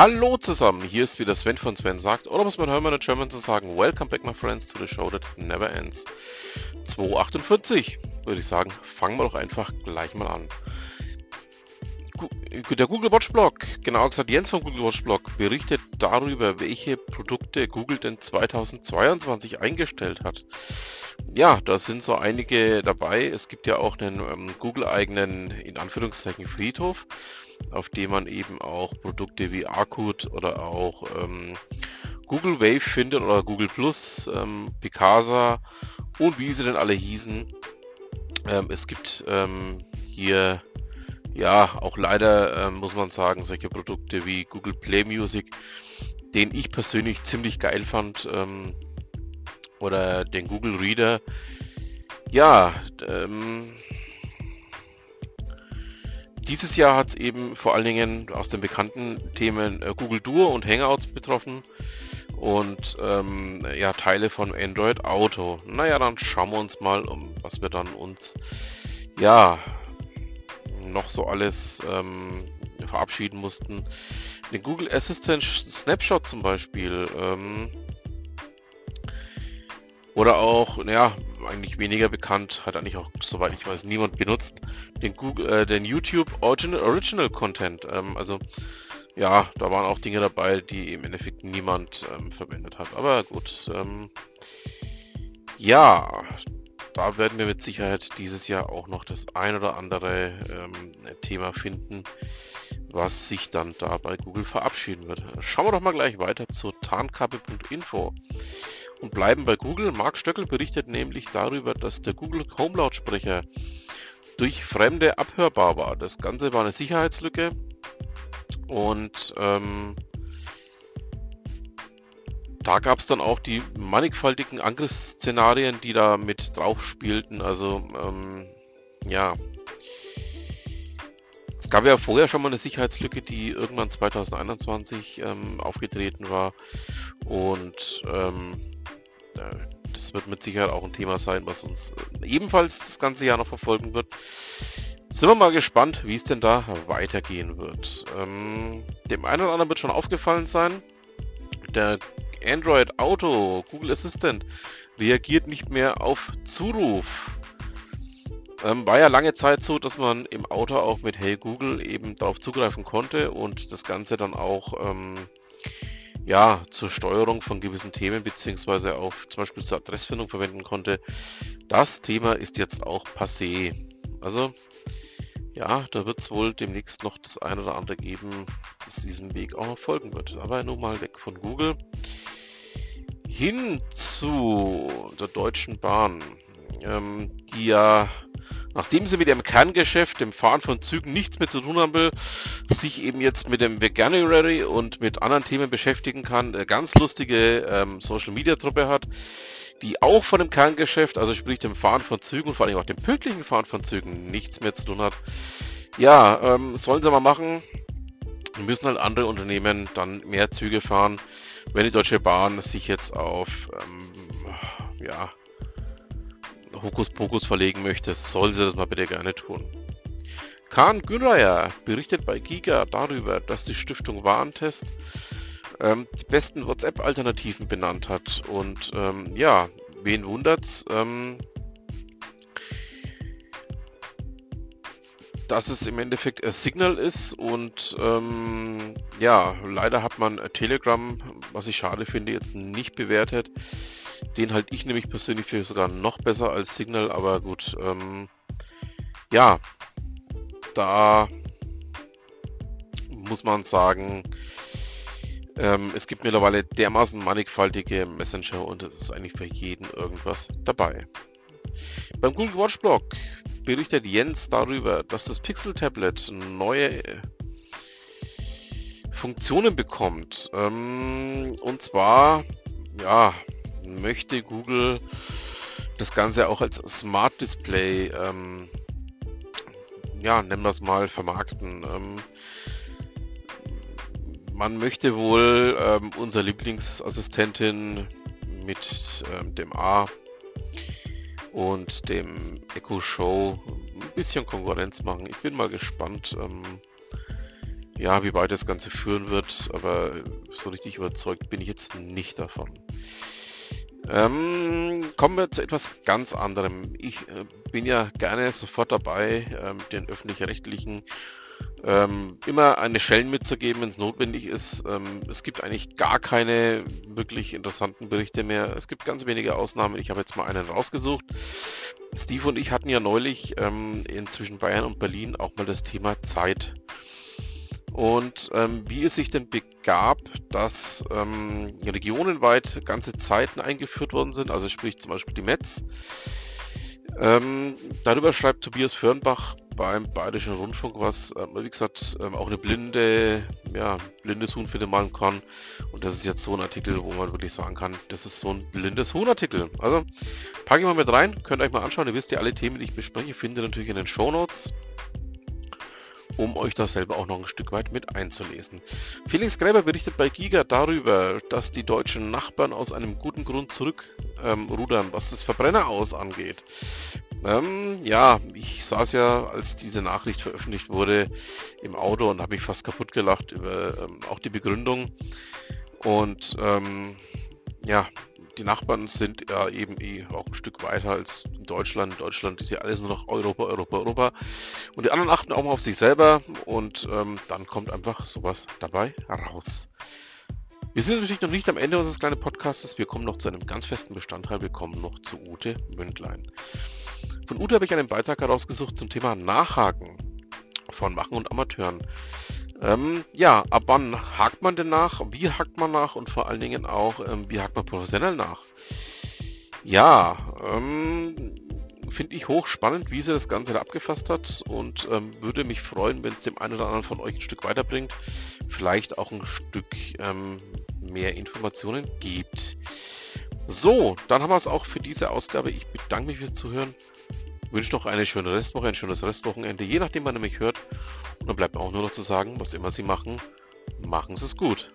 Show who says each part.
Speaker 1: Hallo zusammen, hier ist wieder Sven von Sven sagt, oder muss man Hermann in German zu sagen, Welcome back my friends to the show that never ends. 248, würde ich sagen, fangen wir doch einfach gleich mal an. Der Google Watch Blog, genau gesagt Jens vom Google Watch Blog, berichtet darüber, welche Produkte Google denn 2022 eingestellt hat. Ja, da sind so einige dabei. Es gibt ja auch einen ähm, Google-eigenen, in Anführungszeichen, Friedhof auf dem man eben auch Produkte wie Arcud oder auch ähm, Google Wave findet oder Google Plus, ähm, Picasa und wie sie denn alle hießen. Ähm, es gibt ähm, hier ja auch leider ähm, muss man sagen solche Produkte wie Google Play Music, den ich persönlich ziemlich geil fand ähm, oder den Google Reader. Ja, ähm, dieses Jahr hat es eben vor allen Dingen aus den bekannten Themen äh, Google Duo und Hangouts betroffen und ähm, ja Teile von Android Auto. Naja, dann schauen wir uns mal, um was wir dann uns ja noch so alles ähm, verabschieden mussten. Den Google Assistant Snapshot zum Beispiel. Ähm, oder auch, ja, eigentlich weniger bekannt, hat eigentlich auch, soweit ich weiß, niemand benutzt, den, Google, äh, den YouTube Original, Original Content. Ähm, also ja, da waren auch Dinge dabei, die im Endeffekt niemand ähm, verwendet hat. Aber gut, ähm, ja, da werden wir mit Sicherheit dieses Jahr auch noch das ein oder andere ähm, Thema finden, was sich dann da bei Google verabschieden wird. Schauen wir doch mal gleich weiter zur tarnkappe.info und bleiben bei Google. Mark Stöckel berichtet nämlich darüber, dass der Google Home Lautsprecher durch Fremde abhörbar war. Das Ganze war eine Sicherheitslücke und ähm, da gab es dann auch die mannigfaltigen Angriffsszenarien, die da mit drauf spielten. Also ähm, ja, es gab ja vorher schon mal eine Sicherheitslücke, die irgendwann 2021 ähm, aufgetreten war und ähm, das wird mit Sicherheit auch ein Thema sein, was uns äh, ebenfalls das ganze Jahr noch verfolgen wird. Sind wir mal gespannt, wie es denn da weitergehen wird. Ähm, dem einen oder anderen wird schon aufgefallen sein, der Android Auto, Google Assistant, reagiert nicht mehr auf Zuruf. Ähm, war ja lange Zeit so, dass man im Auto auch mit Hey Google eben darauf zugreifen konnte und das Ganze dann auch ähm, ja, zur Steuerung von gewissen Themen beziehungsweise auch zum Beispiel zur Adressfindung verwenden konnte. Das Thema ist jetzt auch passé. Also ja, da wird es wohl demnächst noch das ein oder andere geben, das diesem Weg auch noch folgen wird. Aber nun mal weg von Google. Hin zu der Deutschen Bahn, ähm, die ja nachdem sie mit ihrem Kerngeschäft, dem Fahren von Zügen, nichts mehr zu tun haben will, sich eben jetzt mit dem Veganuary und mit anderen Themen beschäftigen kann, eine ganz lustige ähm, Social Media Truppe hat, die auch von dem Kerngeschäft, also sprich dem Fahren von Zügen und vor allem auch dem pünktlichen Fahren von Zügen nichts mehr zu tun hat. Ja, ähm, sollen sie mal machen. Müssen halt andere Unternehmen dann mehr Züge fahren, wenn die Deutsche Bahn sich jetzt auf ähm, ja, Hokuspokus verlegen möchte, soll sie das mal bitte gerne tun. Khan Günreyer berichtet bei Giga darüber, dass die Stiftung Warentest ähm, die besten WhatsApp-Alternativen benannt hat. Und ähm, ja, wen wundert's? Ähm, dass es im Endeffekt ein Signal ist und ähm, ja, leider hat man Telegram, was ich schade finde, jetzt nicht bewertet. Den halte ich nämlich persönlich für sogar noch besser als Signal, aber gut. Ähm, ja, da muss man sagen, ähm, es gibt mittlerweile dermaßen mannigfaltige Messenger und es ist eigentlich für jeden irgendwas dabei. Beim Google Watch Blog berichtet Jens darüber, dass das Pixel Tablet neue Funktionen bekommt. Ähm, und zwar, ja, möchte Google das Ganze auch als Smart Display, ähm, ja, nennen wir es mal, vermarkten. Ähm, man möchte wohl ähm, unser Lieblingsassistentin mit ähm, dem A und dem Echo Show ein bisschen Konkurrenz machen. Ich bin mal gespannt. Ähm, ja, wie weit das Ganze führen wird, aber so richtig überzeugt bin ich jetzt nicht davon. Ähm, kommen wir zu etwas ganz anderem. Ich äh, bin ja gerne sofort dabei, ähm, den öffentlich-rechtlichen ähm, immer eine Schellen mitzugeben, wenn es notwendig ist. Ähm, es gibt eigentlich gar keine wirklich interessanten Berichte mehr. Es gibt ganz wenige Ausnahmen. Ich habe jetzt mal einen rausgesucht. Steve und ich hatten ja neulich ähm, zwischen Bayern und Berlin auch mal das Thema Zeit. Und ähm, wie es sich denn begab, dass ähm, regionenweit ganze Zeiten eingeführt worden sind, also sprich zum Beispiel die Metz. Ähm, darüber schreibt Tobias Förnbach beim Bayerischen Rundfunk was, äh, wie gesagt, ähm, auch eine blinde, ja, blindes Huhn findet man kann. Und das ist jetzt so ein Artikel, wo man wirklich sagen kann, das ist so ein blindes Huhn-Artikel. Also packe ich mal mit rein, könnt euch mal anschauen. Ihr wisst ja, alle Themen, die ich bespreche, findet ihr natürlich in den Show Notes um euch da selber auch noch ein Stück weit mit einzulesen. Felix Gräber berichtet bei Giga darüber, dass die deutschen Nachbarn aus einem guten Grund zurückrudern, ähm, was das Verbrenner aus angeht. Ähm, ja, ich saß ja, als diese Nachricht veröffentlicht wurde, im Auto und habe mich fast kaputt gelacht über ähm, auch die Begründung. Und ähm, ja, die Nachbarn sind ja eben eh auch ein Stück weiter als Deutschland. Deutschland ist ja alles nur noch Europa, Europa, Europa. Und die anderen achten auch mal auf sich selber und ähm, dann kommt einfach sowas dabei raus. Wir sind natürlich noch nicht am Ende unseres kleinen Podcasts. Wir kommen noch zu einem ganz festen Bestandteil. Wir kommen noch zu Ute Mündlein. Von Ute habe ich einen Beitrag herausgesucht zum Thema Nachhaken von Machen und Amateuren. Ähm, ja, ab wann hakt man denn nach? Wie hakt man nach? Und vor allen Dingen auch, ähm, wie hakt man professionell nach? Ja, ähm, finde ich hochspannend, wie sie das Ganze abgefasst hat und ähm, würde mich freuen, wenn es dem einen oder anderen von euch ein Stück weiterbringt, vielleicht auch ein Stück ähm, mehr Informationen gibt. So, dann haben wir es auch für diese Ausgabe. Ich bedanke mich fürs Zuhören wünsche noch eine schöne Restwoche, ein schönes Restwochenende, je nachdem, wann ihr mich hört. Und dann bleibt auch nur noch zu sagen, was immer Sie machen, machen Sie es gut.